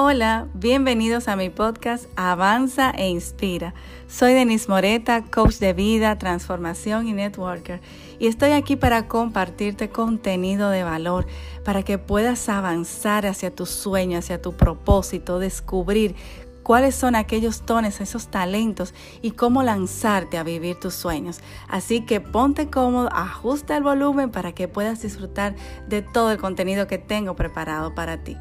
Hola, bienvenidos a mi podcast Avanza e Inspira. Soy Denise Moreta, coach de vida, transformación y networker, y estoy aquí para compartirte contenido de valor para que puedas avanzar hacia tu sueño, hacia tu propósito, descubrir cuáles son aquellos tones, esos talentos y cómo lanzarte a vivir tus sueños. Así que ponte cómodo, ajusta el volumen para que puedas disfrutar de todo el contenido que tengo preparado para ti.